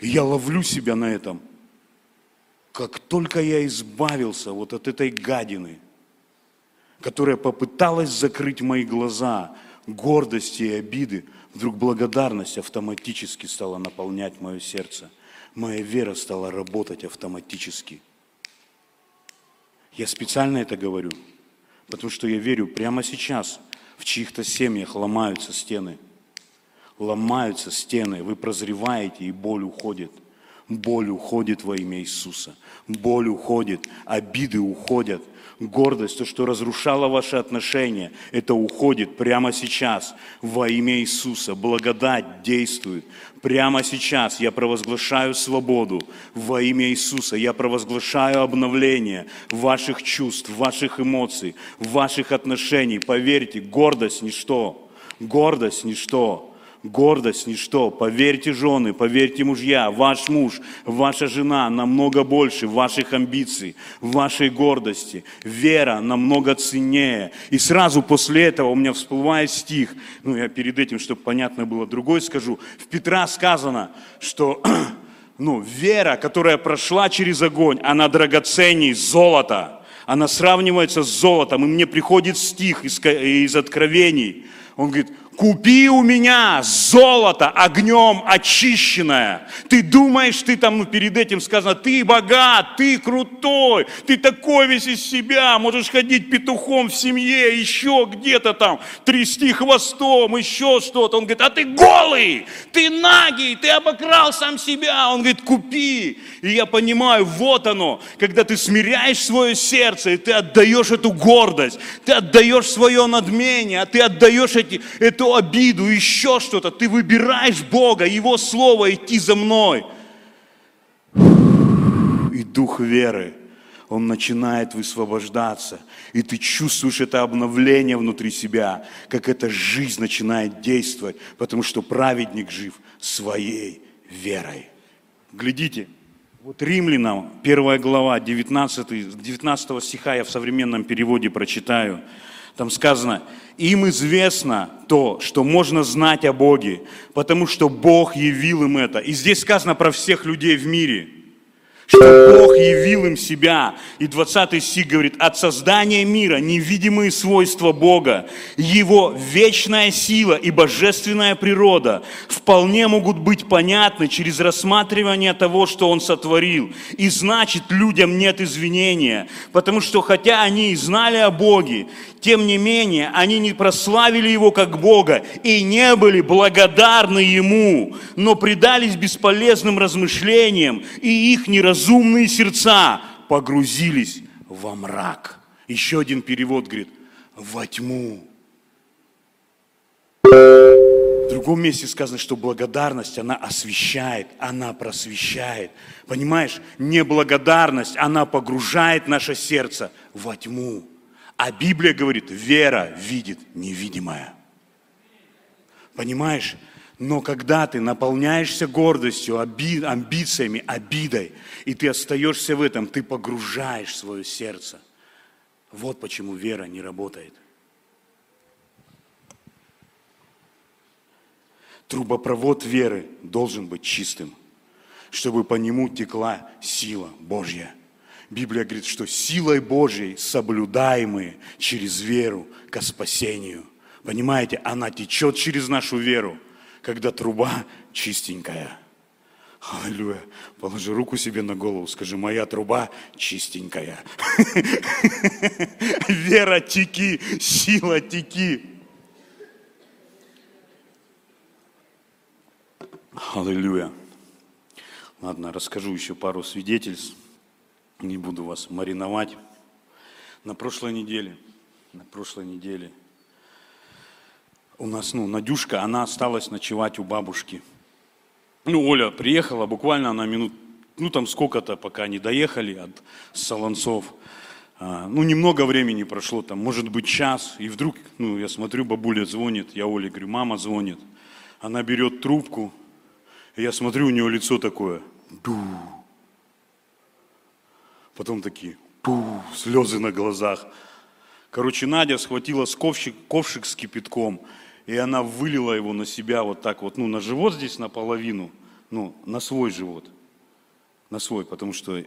я ловлю себя на этом. Как только я избавился вот от этой гадины, которая попыталась закрыть мои глаза, гордости и обиды, вдруг благодарность автоматически стала наполнять мое сердце. Моя вера стала работать автоматически. Я специально это говорю, потому что я верю прямо сейчас в чьих-то семьях ломаются стены. Ломаются стены, вы прозреваете, и боль уходит. Боль уходит во имя Иисуса. Боль уходит, обиды уходят – гордость, то, что разрушало ваши отношения, это уходит прямо сейчас во имя Иисуса. Благодать действует. Прямо сейчас я провозглашаю свободу во имя Иисуса. Я провозглашаю обновление ваших чувств, ваших эмоций, ваших отношений. Поверьте, гордость – ничто. Гордость – ничто. Гордость – ничто. Поверьте, жены, поверьте, мужья, ваш муж, ваша жена намного больше ваших амбиций, вашей гордости. Вера намного ценнее. И сразу после этого у меня всплывает стих, ну я перед этим, чтобы понятно было, другой скажу. В Петра сказано, что ну, вера, которая прошла через огонь, она драгоценней золота. Она сравнивается с золотом. И мне приходит стих из, из Откровений. Он говорит, Купи у меня золото огнем очищенное. Ты думаешь, ты там, ну, перед этим сказано, ты богат, ты крутой, ты такой весь из себя, можешь ходить петухом в семье, еще где-то там, трясти хвостом, еще что-то. Он говорит, а ты голый, ты нагий, ты обокрал сам себя. Он говорит, купи. И я понимаю, вот оно, когда ты смиряешь свое сердце, и ты отдаешь эту гордость, ты отдаешь свое надмение, а ты отдаешь эти, эту обиду, еще что-то. Ты выбираешь Бога, Его Слово, идти за мной. И дух веры, он начинает высвобождаться. И ты чувствуешь это обновление внутри себя, как эта жизнь начинает действовать, потому что праведник жив своей верой. Глядите, вот Римлянам, первая глава, 19, 19 стиха я в современном переводе прочитаю. Там сказано, им известно то, что можно знать о Боге, потому что Бог явил им это. И здесь сказано про всех людей в мире – что Бог явил им себя. И 20 стих говорит, от создания мира невидимые свойства Бога, Его вечная сила и божественная природа вполне могут быть понятны через рассматривание того, что Он сотворил. И значит, людям нет извинения, потому что хотя они и знали о Боге, тем не менее, они не прославили Его как Бога и не были благодарны Ему, но предались бесполезным размышлениям, и их неразумные сердца погрузились во мрак. Еще один перевод говорит, во тьму. В другом месте сказано, что благодарность, она освещает, она просвещает. Понимаешь, неблагодарность, она погружает наше сердце во тьму. А Библия говорит, вера видит невидимое. Понимаешь? Но когда ты наполняешься гордостью, оби, амбициями, обидой, и ты остаешься в этом, ты погружаешь свое сердце. Вот почему вера не работает. Трубопровод веры должен быть чистым, чтобы по нему текла сила Божья. Библия говорит, что силой Божьей соблюдаемые через веру к спасению. Понимаете, она течет через нашу веру, когда труба чистенькая. Аллилуйя. Положи руку себе на голову, скажи, моя труба чистенькая. Вера теки, сила теки. Аллилуйя. Ладно, расскажу еще пару свидетельств. Не буду вас мариновать. На прошлой неделе, на прошлой неделе у нас, ну, Надюшка, она осталась ночевать у бабушки. Ну, Оля приехала, буквально она минут, ну, там сколько-то, пока они доехали от Солонцов. А, ну, немного времени прошло, там, может быть, час, и вдруг, ну, я смотрю, бабуля звонит, я Оле говорю, мама звонит. Она берет трубку, и я смотрю, у нее лицо такое, ду. Потом такие, пу, слезы на глазах. Короче, Надя схватила ковшик, ковшик с кипятком, и она вылила его на себя вот так вот, ну, на живот здесь наполовину, ну, на свой живот. На свой, потому что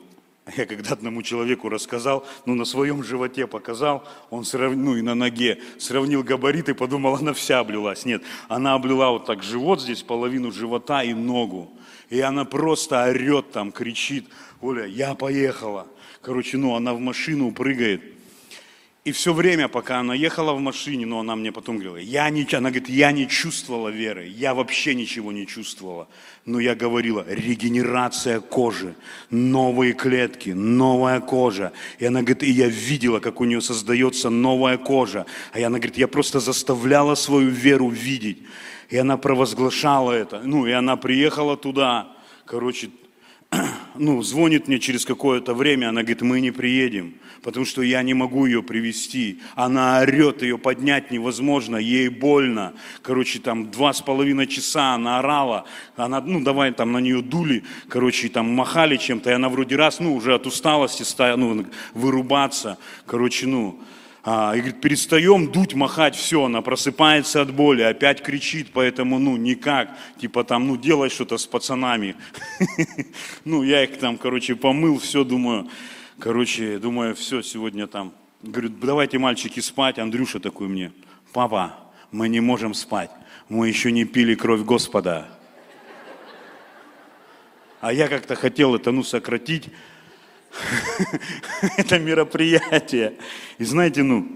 я когда одному человеку рассказал, ну, на своем животе показал, он сравнил, ну, и на ноге, сравнил габариты, подумал, она вся облилась. Нет, она облила вот так живот здесь, половину живота и ногу. И она просто орет там, кричит, Оля, я поехала. Короче, ну, она в машину прыгает. И все время, пока она ехала в машине, но она мне потом говорила, я не, она говорит, я не чувствовала веры, я вообще ничего не чувствовала. Но я говорила, регенерация кожи, новые клетки, новая кожа. И она говорит, и я видела, как у нее создается новая кожа. А она говорит, я просто заставляла свою веру видеть. И она провозглашала это. Ну, и она приехала туда, короче, ну, звонит мне через какое-то время, она говорит, мы не приедем, потому что я не могу ее привести. Она орет, ее поднять невозможно, ей больно. Короче, там два с половиной часа она орала, она, ну, давай там на нее дули, короче, там махали чем-то, и она вроде раз, ну, уже от усталости стала, ну, вырубаться, короче, ну, а, и говорит, перестаем дуть, махать, все, она просыпается от боли, опять кричит, поэтому, ну, никак, типа там, ну, делай что-то с пацанами. Ну, я их там, короче, помыл, все, думаю, короче, думаю, все, сегодня там, говорю, давайте, мальчики, спать, Андрюша такой мне, папа, мы не можем спать, мы еще не пили кровь Господа. А я как-то хотел это, ну, сократить, это мероприятие. И знаете, ну,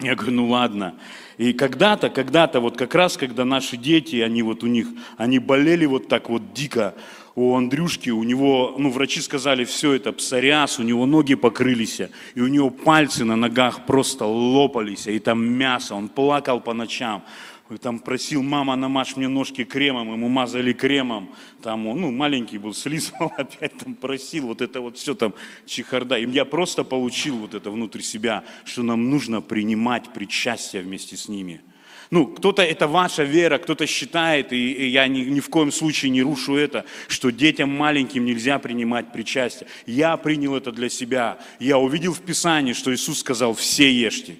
я говорю, ну ладно. И когда-то, когда-то, вот как раз, когда наши дети, они вот у них, они болели вот так вот дико, у Андрюшки, у него, ну, врачи сказали, все это псориаз, у него ноги покрылись, и у него пальцы на ногах просто лопались, и там мясо, он плакал по ночам там просил, мама, намажь мне ножки кремом, ему мазали кремом, там он, ну, маленький был, слизывал, опять там просил, вот это вот все там чехарда. И я просто получил вот это внутрь себя, что нам нужно принимать причастие вместе с ними. Ну, кто-то, это ваша вера, кто-то считает, и, и я ни, ни в коем случае не рушу это, что детям маленьким нельзя принимать причастие. Я принял это для себя. Я увидел в Писании, что Иисус сказал, все ешьте.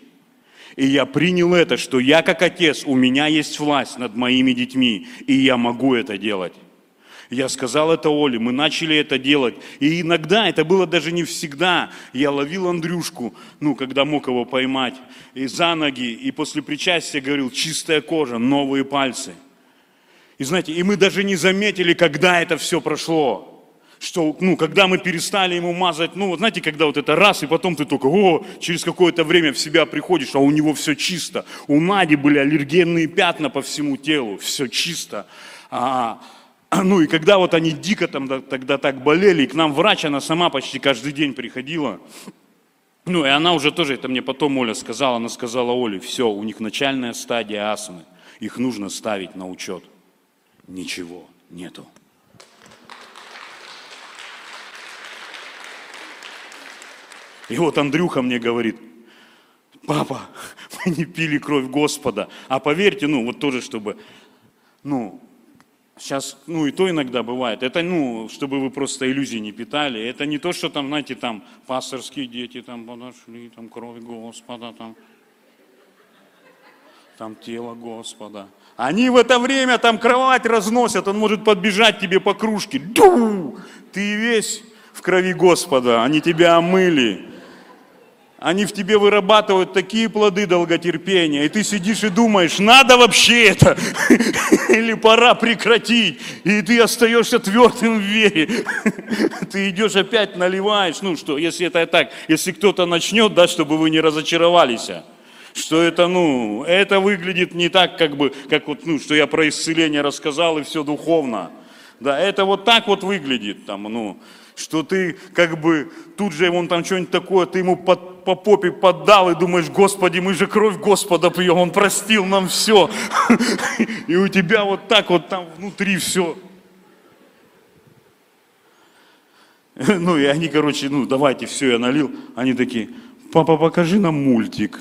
И я принял это, что я как отец, у меня есть власть над моими детьми, и я могу это делать. Я сказал это Оле, мы начали это делать. И иногда, это было даже не всегда, я ловил Андрюшку, ну, когда мог его поймать, и за ноги, и после причастия говорил, чистая кожа, новые пальцы. И знаете, и мы даже не заметили, когда это все прошло что, ну, когда мы перестали ему мазать, ну, знаете, когда вот это раз, и потом ты только, о, через какое-то время в себя приходишь, а у него все чисто. У Нади были аллергенные пятна по всему телу, все чисто. А, ну, и когда вот они дико там тогда так болели, и к нам врач, она сама почти каждый день приходила, ну, и она уже тоже, это мне потом Оля сказала, она сказала Оле, все, у них начальная стадия астмы, их нужно ставить на учет. Ничего нету. И вот Андрюха мне говорит, папа, мы не пили кровь Господа. А поверьте, ну, вот тоже, чтобы, ну, сейчас, ну, и то иногда бывает. Это, ну, чтобы вы просто иллюзий не питали. Это не то, что там, знаете, там, пасторские дети там подошли, там, кровь Господа, там, там тело Господа. Они в это время там кровать разносят, он может подбежать тебе по кружке. Ду! Ты весь в крови Господа, они тебя омыли они в тебе вырабатывают такие плоды долготерпения, и ты сидишь и думаешь, надо вообще это, или пора прекратить, и ты остаешься твердым в вере. Ты идешь опять наливаешь, ну что, если это так, если кто-то начнет, да, чтобы вы не разочаровались, что это, ну, это выглядит не так, как бы, как вот, ну, что я про исцеление рассказал, и все духовно. Да, это вот так вот выглядит, там, ну, что ты как бы тут же он там что-нибудь такое, ты ему под, по попе поддал и думаешь, Господи, мы же кровь Господа пьем, Он простил нам все. И у тебя вот так вот там внутри все. Ну и они, короче, ну давайте, все, я налил. Они такие, папа, покажи нам мультик.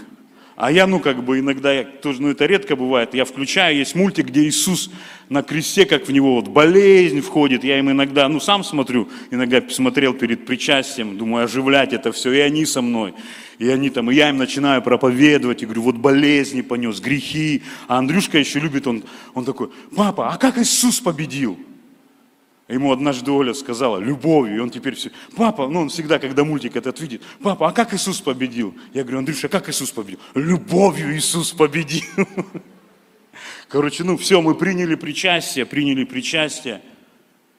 А я, ну, как бы иногда, я тоже, ну, это редко бывает, я включаю, есть мультик, где Иисус на кресте, как в него вот болезнь входит, я им иногда, ну, сам смотрю, иногда смотрел перед причастием, думаю, оживлять это все, и они со мной, и они там, и я им начинаю проповедовать, и говорю, вот болезни понес, грехи, а Андрюшка еще любит, он, он такой, папа, а как Иисус победил? Ему однажды Оля сказала, любовью, и он теперь все, папа, ну он всегда, когда мультик этот видит, папа, а как Иисус победил? Я говорю, Андрюша, как Иисус победил? Любовью Иисус победил. Короче, ну все, мы приняли причастие, приняли причастие,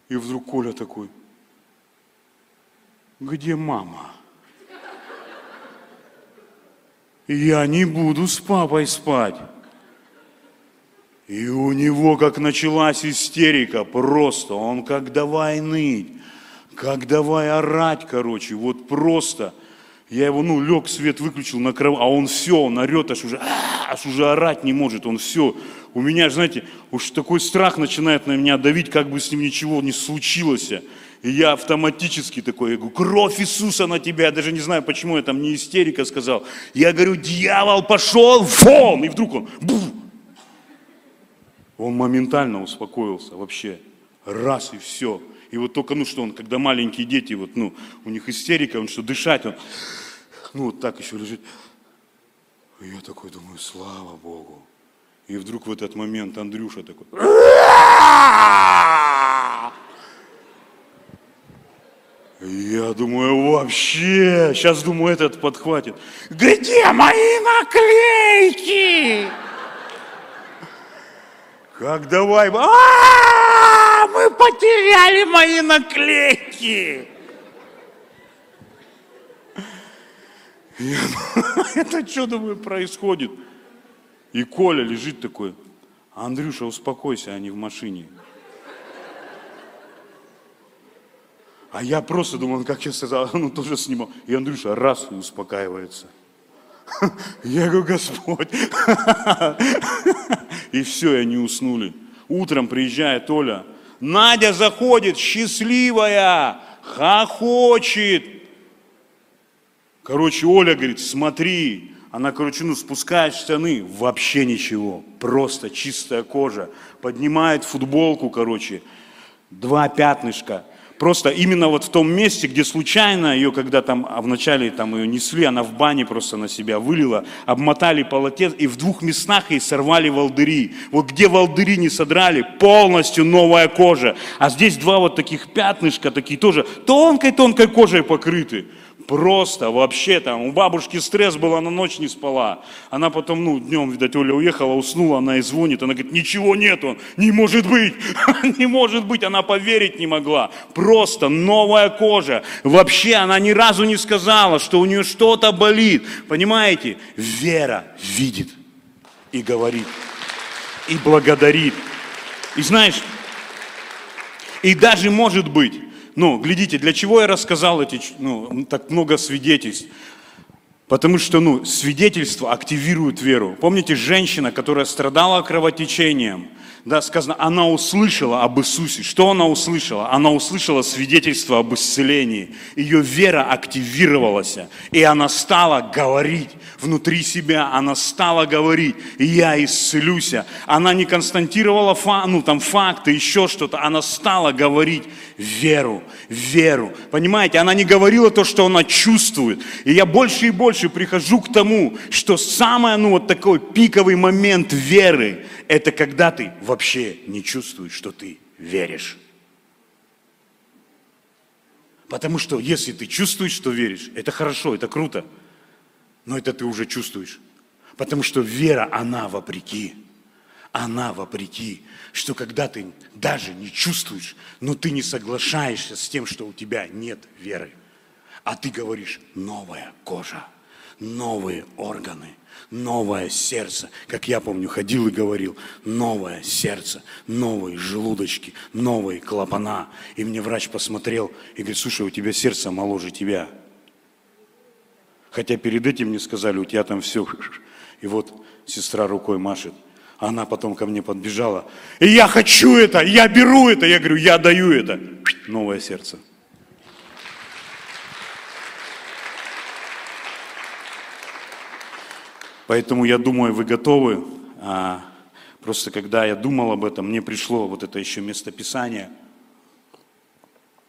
и вдруг Коля такой, где мама? Я не буду с папой спать. И у него как началась истерика просто, он как давай ныть, как давай орать, короче, вот просто. Я его, ну, лег, свет выключил на кровать, а он все, он орет, аж уже, аж уже орать не может, он все. У меня, знаете, уж такой страх начинает на меня давить, как бы с ним ничего не случилось. И я автоматически такой, я говорю, кровь Иисуса на тебя. Я даже не знаю, почему я там не истерика сказал. Я говорю, дьявол пошел вон! И вдруг он, бух, он моментально успокоился вообще. Раз и все. И вот только, ну что он, когда маленькие дети, вот, ну, у них истерика, он что, дышать, он, ну, вот так еще лежит. И я такой думаю, слава Богу. И вдруг в этот момент Андрюша такой, я думаю, вообще, сейчас думаю, этот подхватит. Где мои наклейки? Как давай, а, мы потеряли мои наклейки. Это что, думаю, происходит? И Коля лежит такой, Андрюша, успокойся, они в машине. А я просто думал, как я сказал, ну тоже снимал. И Андрюша раз успокаивается. Я говорю, Господь. И все, и они уснули. Утром приезжает Оля. Надя заходит, счастливая, хохочет. Короче, Оля говорит, смотри, она, короче, ну, спускает штаны, вообще ничего, просто чистая кожа. Поднимает футболку, короче, два пятнышка, просто именно вот в том месте, где случайно ее, когда там а вначале там ее несли, она в бане просто на себя вылила, обмотали полотенце, и в двух местах ей сорвали волдыри. Вот где волдыри не содрали, полностью новая кожа. А здесь два вот таких пятнышка, такие тоже тонкой-тонкой кожей покрыты. Просто вообще там, у бабушки стресс был, она ночь не спала. Она потом, ну, днем, видать, Оля уехала, уснула, она и звонит, она говорит, ничего нету, не может быть, не может быть, она поверить не могла. Просто новая кожа. Вообще она ни разу не сказала, что у нее что-то болит. Понимаете? Вера видит и говорит, и благодарит. И знаешь, и даже может быть, ну, глядите, для чего я рассказал эти, ну, так много свидетельств? Потому что, ну, свидетельство активирует веру. Помните, женщина, которая страдала кровотечением, да, сказано, она услышала об Иисусе. Что она услышала? Она услышала свидетельство об исцелении. Ее вера активировалась, и она стала говорить внутри себя, она стала говорить, я исцелюсь. Она не константировала ну, там, факты, еще что-то, она стала говорить веру, веру. Понимаете, она не говорила то, что она чувствует. И я больше и больше прихожу к тому, что самый, ну, вот такой пиковый момент веры, это когда ты вообще не чувствуешь, что ты веришь. Потому что если ты чувствуешь, что веришь, это хорошо, это круто. Но это ты уже чувствуешь. Потому что вера, она вопреки. Она вопреки. Что когда ты даже не чувствуешь, но ты не соглашаешься с тем, что у тебя нет веры. А ты говоришь, новая кожа, новые органы, новое сердце. Как я помню, ходил и говорил, новое сердце, новые желудочки, новые клапана. И мне врач посмотрел и говорит, слушай, у тебя сердце моложе тебя. Хотя перед этим мне сказали, у тебя там все. И вот сестра рукой машет. Она потом ко мне подбежала. И я хочу это, я беру это. Я говорю, я даю это. Новое сердце. Поэтому я думаю, вы готовы. А, просто когда я думал об этом, мне пришло вот это еще местописание.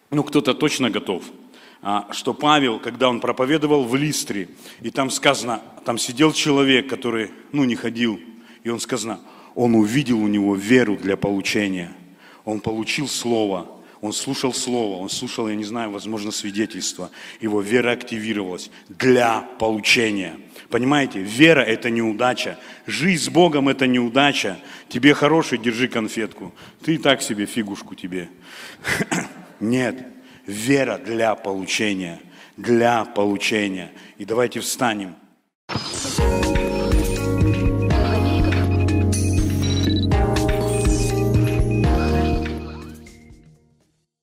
Ну, кто-то точно готов. А, что Павел, когда он проповедовал в Листре, и там сказано, там сидел человек, который, ну, не ходил, и он сказано, он увидел у него веру для получения. Он получил слово, он слушал слово, он слушал, я не знаю, возможно, свидетельство. Его вера активировалась для получения. Понимаете, вера – это неудача. Жизнь с Богом – это неудача. Тебе хороший, держи конфетку. Ты и так себе фигушку тебе. Нет, вера для получения. Для получения. И давайте встанем.